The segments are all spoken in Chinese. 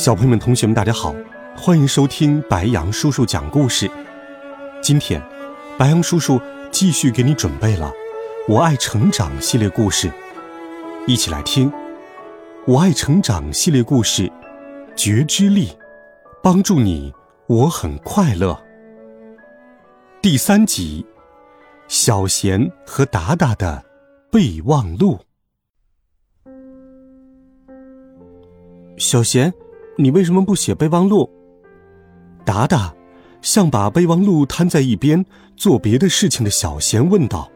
小朋友们、同学们，大家好，欢迎收听白杨叔叔讲故事。今天，白杨叔叔继续给你准备了《我爱成长》系列故事，一起来听《我爱成长》系列故事《觉知力》，帮助你我很快乐。第三集，小贤和达达的备忘录。小贤。你为什么不写备忘录？达达像把备忘录摊在一边做别的事情的小贤问道。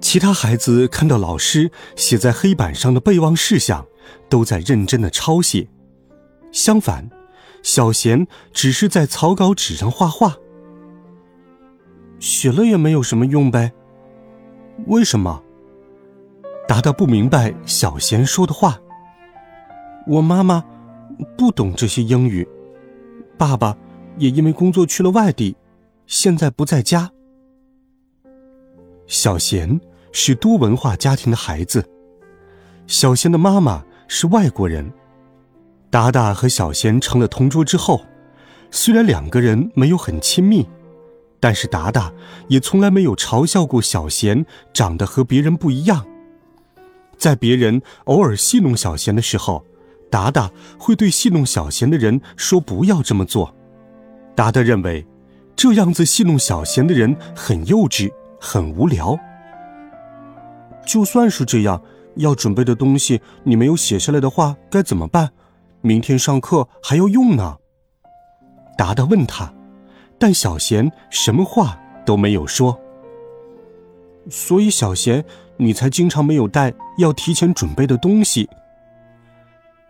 其他孩子看到老师写在黑板上的备忘事项，都在认真的抄写。相反，小贤只是在草稿纸上画画。写了也没有什么用呗？为什么？达达不明白小贤说的话。我妈妈。不懂这些英语，爸爸也因为工作去了外地，现在不在家。小贤是多文化家庭的孩子，小贤的妈妈是外国人。达达和小贤成了同桌之后，虽然两个人没有很亲密，但是达达也从来没有嘲笑过小贤长得和别人不一样。在别人偶尔戏弄小贤的时候。达达会对戏弄小贤的人说：“不要这么做。”达达认为，这样子戏弄小贤的人很幼稚、很无聊。就算是这样，要准备的东西你没有写下来的话，该怎么办？明天上课还要用呢。达达问他，但小贤什么话都没有说。所以，小贤，你才经常没有带要提前准备的东西。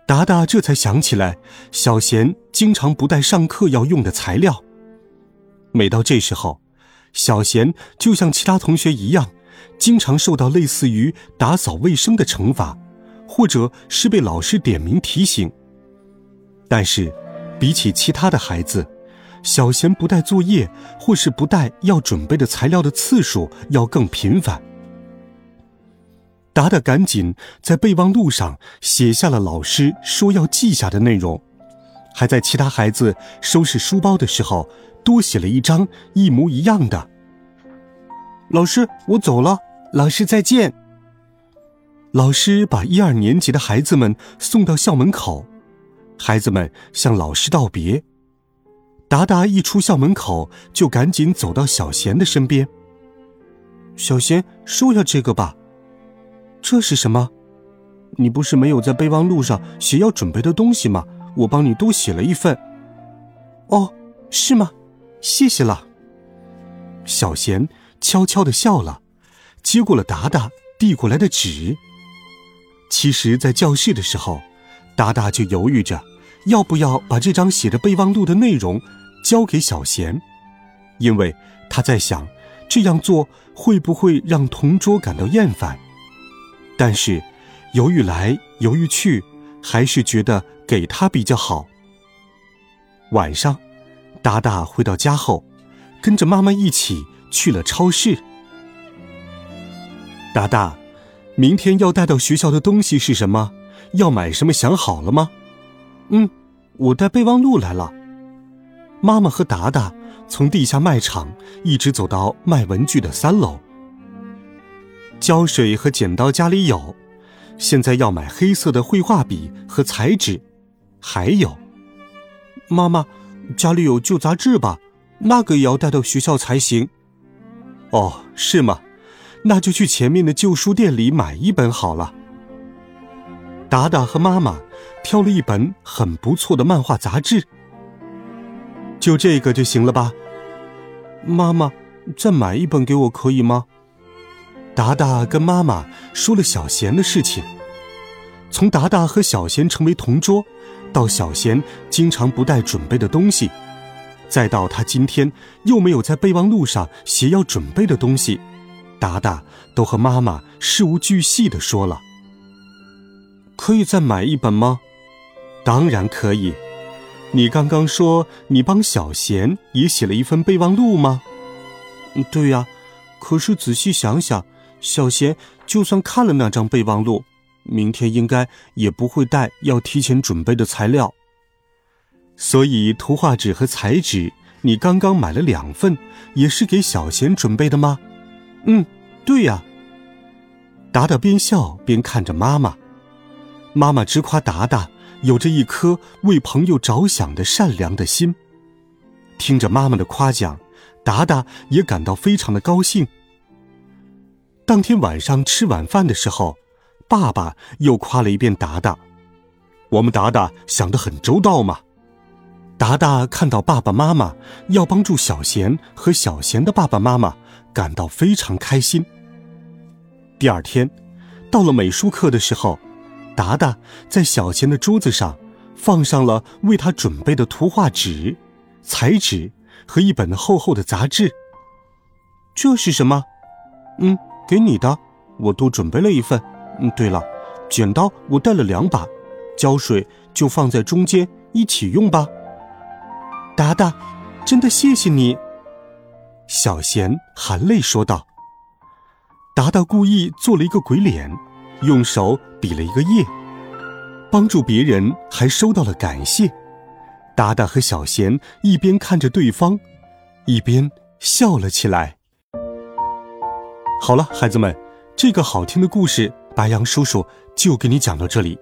达达这才想起来，小贤经常不带上课要用的材料。每到这时候，小贤就像其他同学一样，经常受到类似于打扫卫生的惩罚，或者是被老师点名提醒。但是，比起其他的孩子，小贤不带作业或是不带要准备的材料的次数要更频繁。达达赶紧在备忘录上写下了老师说要记下的内容，还在其他孩子收拾书包的时候多写了一张一模一样的。老师，我走了。老师再见。老师把一二年级的孩子们送到校门口，孩子们向老师道别。达达一出校门口就赶紧走到小贤的身边。小贤，收下这个吧。这是什么？你不是没有在备忘录上写要准备的东西吗？我帮你多写了一份。哦，是吗？谢谢了。小贤悄悄的笑了，接过了达达递过来的纸。其实，在教室的时候，达达就犹豫着，要不要把这张写着备忘录的内容交给小贤，因为他在想，这样做会不会让同桌感到厌烦。但是，犹豫来犹豫去，还是觉得给他比较好。晚上，达达回到家后，跟着妈妈一起去了超市。达达，明天要带到学校的东西是什么？要买什么？想好了吗？嗯，我带备忘录来了。妈妈和达达从地下卖场一直走到卖文具的三楼。胶水和剪刀家里有，现在要买黑色的绘画笔和彩纸，还有，妈妈，家里有旧杂志吧？那个也要带到学校才行。哦，是吗？那就去前面的旧书店里买一本好了。达达和妈妈挑了一本很不错的漫画杂志，就这个就行了吧？妈妈，再买一本给我可以吗？达达跟妈妈说了小贤的事情。从达达和小贤成为同桌，到小贤经常不带准备的东西，再到他今天又没有在备忘录上写要准备的东西，达达都和妈妈事无巨细的说了。可以再买一本吗？当然可以。你刚刚说你帮小贤也写了一份备忘录吗？对呀，可是仔细想想，小贤就算看了那张备忘录，明天应该也不会带要提前准备的材料。所以图画纸和彩纸你刚刚买了两份，也是给小贤准备的吗？嗯，对呀。达达边笑边看着妈妈，妈妈直夸达达。有着一颗为朋友着想的善良的心。听着妈妈的夸奖，达达也感到非常的高兴。当天晚上吃晚饭的时候，爸爸又夸了一遍达达：“我们达达想得很周到嘛。”达达看到爸爸妈妈要帮助小贤和小贤的爸爸妈妈，感到非常开心。第二天，到了美术课的时候。达达在小贤的桌子上放上了为他准备的图画纸、彩纸和一本厚厚的杂志。这是什么？嗯，给你的，我多准备了一份。嗯，对了，剪刀我带了两把，胶水就放在中间一起用吧。达达，真的谢谢你。小贤含泪说道。达达故意做了一个鬼脸。用手比了一个耶，帮助别人还收到了感谢。达达和小贤一边看着对方，一边笑了起来。好了，孩子们，这个好听的故事，白羊叔叔就给你讲到这里。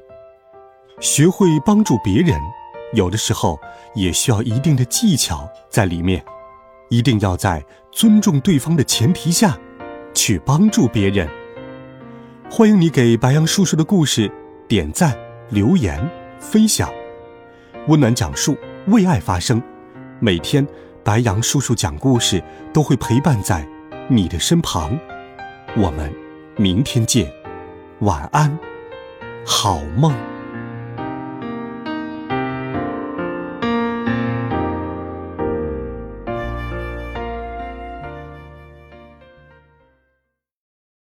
学会帮助别人，有的时候也需要一定的技巧在里面，一定要在尊重对方的前提下，去帮助别人。欢迎你给白羊叔叔的故事点赞、留言、分享，温暖讲述，为爱发声。每天，白羊叔叔讲故事都会陪伴在你的身旁。我们明天见，晚安，好梦。